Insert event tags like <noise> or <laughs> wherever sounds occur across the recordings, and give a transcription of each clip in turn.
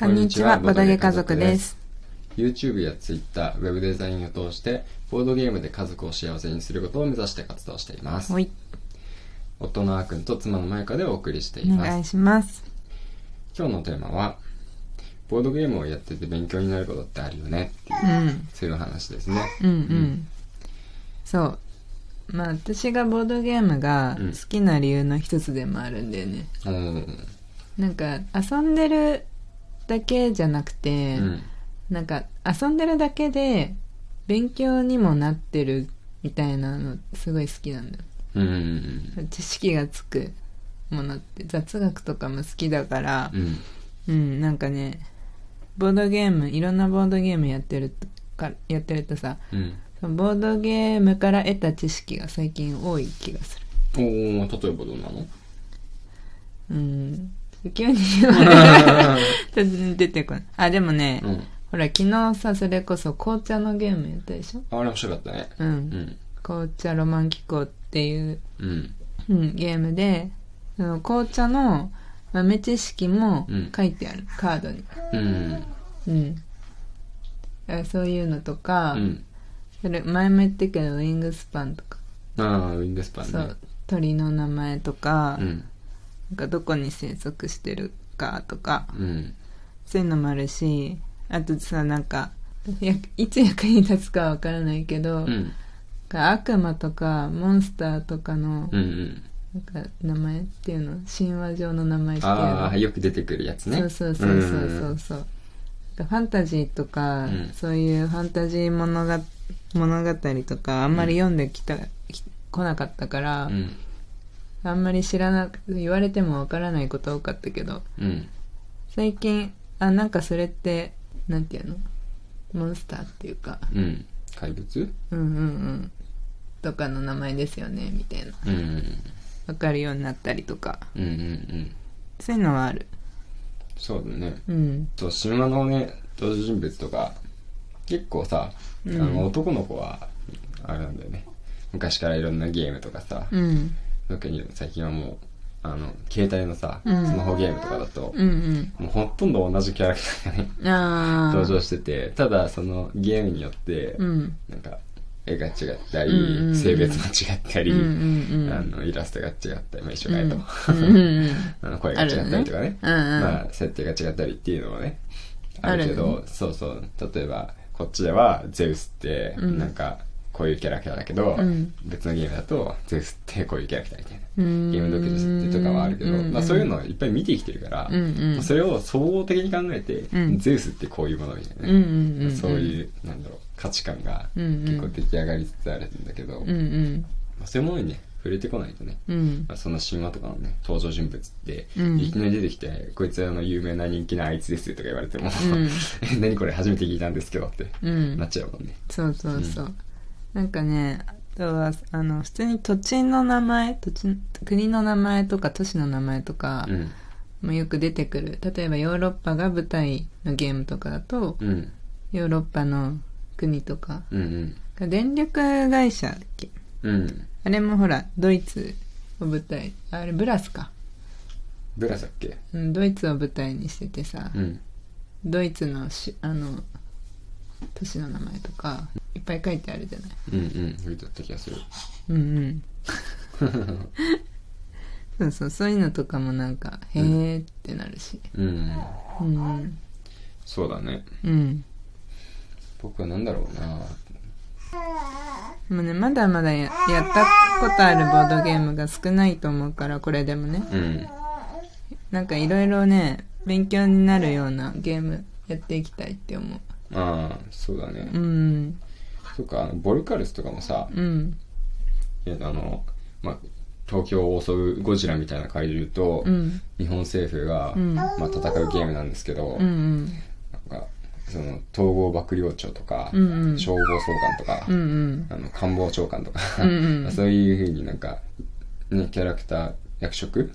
こんにちは、ボドゲ家族です。YouTube や Twitter、ウェブデザインを通して、ボードゲームで家族を幸せにすることを目指して活動しています。ほい、夫のあーくんと妻のまゆかでお送りしています。お願いします。今日のテーマは、ボードゲームをやってて勉強になることってあるよねっていう、うん、そういう話ですね。うん、うん。そう。まあ、私がボードゲームがうん好きな理由の一つでもあるんだよね。うん。なんか、遊んでるだけじゃなくて、うん。なんか、遊んでるだけで勉強にもなってるみたいなの、すごい好きなんだよ。うん。知識がつくものって、雑学とかも好きだからう、ん。うん、なんかね、ボードゲーム、いろんなボードゲームやってるとか、やってるとさ、うん。ボードゲームから得た知識が最近多い気がする。おー、例えばどうなの？うん。急に出てこない。あ、でもね、うん。ほら、昨日さ、それこそ紅茶のゲームやったでしょ？あれ面白かったね。う。うんん。紅茶ロマン機構っていう、うん。うん、ゲームで、その紅茶の豆知識もうん書いてある、カードに。うん。うん。あそういうのとか、うん。それ前も言ったけどウィングスパンとか、ああ、ウィングスパンね。そう鳥の名前とか,、うん。なんかどこに生息してるかとかうん。そういうのもあるしあとさなんかやいつ役に立つかわからないけど、うん。悪魔とかモンスターとかの、うんうん。なんか名前っていうの神話上の名前っていうのああ、よく出てくるやつね。そうそうそうそうそうそうファンタジーとか、うんそういうファンタジー物が物語とかあんまり読んできた、き来なかったから、うん。あんまり知らなく言われてもわからないこと多かったけどうん。最近あなんかそれってなんていうの？モンスターっていうかうん。怪物？うんうんうんとかの名前ですよねみたいなうん。わかるようになったりとかうんうんうん。そういうのはあるそうだね。うんと、神話のね、登場人物とか、結構さ、あの、男の子は、あれなんだよね。昔からいろんなゲームとかさ、うん特に最近はもう、あの、携帯のさ、うん。スマホゲームとかだと、うんうん。もうほとんど同じキャラクターがね、あ <laughs> あ登場してて、ただそのゲームによって、うん。なんか、絵が違ったり、うんうんうん。性別も違ったり、うんうんうん。あの、イラストが違ったり、まあ一緒がいと、うん。うんうん <laughs> あの声が違ったりとかね、あるよね。うんうん。まあ設定が違ったりっていうのもね、あるけるよそうそう、例えば、こっちではゼウスって、うん。なんか、こういうキャラクターだけど、うん。別のゲームだと、ゼウスってこういうキャラクターみたいな。ゲーム独自とかはあるけど、うんうんまあそういうのをいっぱい見てきてるから、うんうん。それを総合的に考えて、うん。ゼウスってこういうものみたいなね、うんうんうんそういう、なんだろう、価値観が結構出来上がりつつあるんだけど、うんうん。まあ、そういうものにね、触れてこないとね、うん。まあ、その神話とかのね、登場人物って、うん。いきなり出てきて、こいつはあの有名な人気なあいつですとか言われても、うん。<laughs> え何これ初めて聞いたんですけどって、うん。なっちゃうもんね。そうそうそう、なんかねあとはあの普通に土地の名前土地国の名前とか都市の名前とかうん。もよく出てくる例えばヨーロッパが舞台のゲームとかだとうん。ヨーロッパの国とかうんうん。電力会社だっけ？うん。あれもほらドイツを舞台あれブラスか、ブラスだっけ？うん、ドイツを舞台にしててさ、うん。ドイツのしあの都市の名前とかいっぱい書いてあるじゃないうんうん。言うとった気がする。うんうんそうそうそういうのとかもなんかへえってなるしうん。うんそうだね。うん僕はなんだろうなでもねまだまだややったことあるボードゲームが少ないと思うからこれでもねうん。なんかいろいろね勉強になるようなゲームやっていきたいって思うああ、そうだね。うんそっか、あの、ボルカルスとかもさ、うん。いやあの、まあ、東京を襲うゴジラみたいな怪獣と、うん。日本政府が、うん。まあ、戦うゲームなんですけど、うんうん。なんか、その、統合幕僚長とか、うんうん。消防総監とか、うんうん。あの、官房長官とか、うんうん。<laughs> そういう風になんか、ね、キャラクター、役職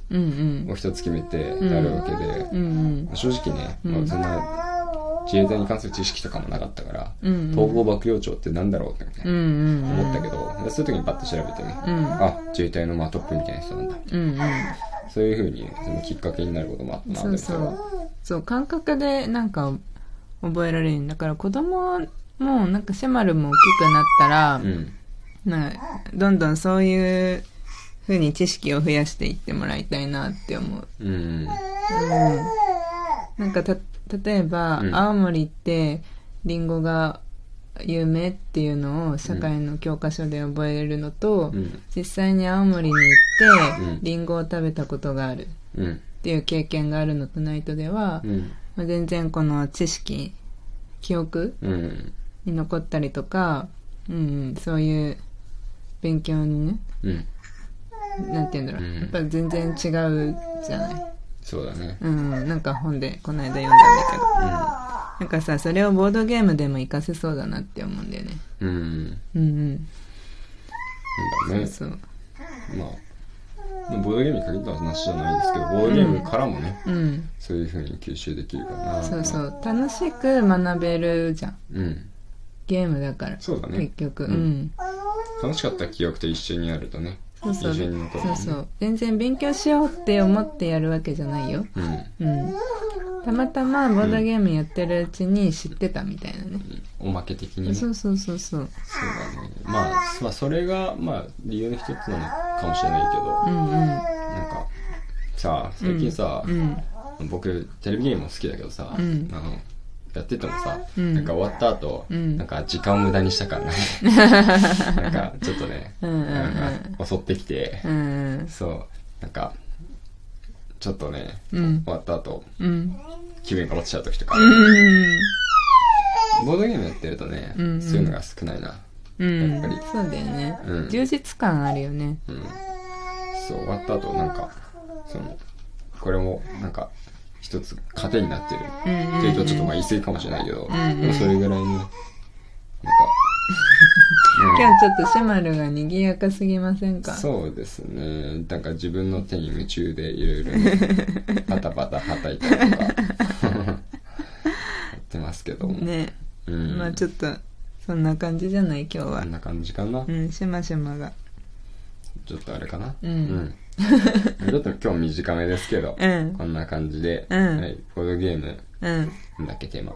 を一つ決めてやるわけで、正直ね、うんまあ、そんな、自衛隊に関する知識とかもなかったから、うんうん。統合幕僚長ってなんだろうって、ねうんうんうん。思ったけど、そういう時にパッと調べてね、うん。あ、自衛隊のまあトップみたいな人なんだ。うんうん。そういう風にそのきっかけになることもあったなそうそう。そう。感覚でなんか覚えられる。んだから子供もなんかシェマルも大きくなったら、うん。などんどんそういう風に知識を増やしていってもらいたいなって思う。うん。うん。なんかた、例えば、うん。青森ってリンゴが有名っていうのを社会の教科書で覚えるのと、うん。実際に青森に行って、うん。リンゴを食べたことがある。っうん。ていう経験があるのとないとでは、うん。まあ全然この知識、記憶うん。に残ったりとか、うんうん、そういう勉強にね、うん。なんて言うんだろう、うん。やっぱ全然違うじゃない。そうだねうん、なんか本でこの間読んだんだけど。なんかさ、それをボードゲームでも活かせそうだなって思うんだよね。うんうんうんうん。なんだねそうそう。まあボードゲームに限った話じゃないんですけどボードゲームからもね、うん。そういう風に吸収できるかなそうそう。楽しく学べるじゃん。うんゲームだから。そうだね結局。ううんん。楽しかった記憶と一緒にやるとねそうそう。そうそう。全然勉強しようって思ってやるわけじゃないよ。うんうん。たまたまボードゲームやってるうちに知ってたみたいなね。おまけ的にねそうそうそうそう。そうだねまあまあそれがまあ理由の一つなのかもしれないけど、うんうん。なんかさ最近さ、うん。僕テレビゲームも好きだけどさ、うんあのやっててもさ、うん。なんか終わった後、うん。なんか時間を無駄にしたからね。<laughs> なんかちょっとね、うん襲ってきて、うんそう。なんかちょっとね、うん。終わった後うん。気分が落ちちゃう時とか、うん。ボードゲームやってるとね、そういうのが少ないな。うん。やっぱり。そうだよね、うん。充実感あるよね。うん。そう終わった後なんかそのこれもなんか一つ糧になってるっていうとちょっとまあ言い過ぎかもしれないけど、でもそれぐらいのなんか、<laughs> 今日ちょっとシェマルが賑やかすぎませんか？そうですねなんか自分の手に夢中でいろいろねパタパタはたいたりとかやってますけども、ね。うん、まあちょっと、そんな感じじゃない今日はこん。な感じかな、うん、シェマシェマが。ちょっとあれかなうんうん <laughs> ちょっと今日短めですけど、うんこんな感じで、うんはい、ボードゲームうん。なんだっけテーマ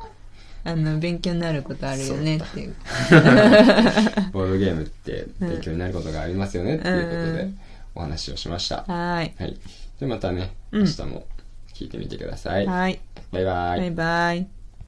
あの、勉強になることあるよねっていう。<laughs> ボードゲームって勉強になることがありますよねっていうことでうんお話をしました。はーい。はい。で、またね、うん明日も聞いてみてください。はい。バイバイバイバイ。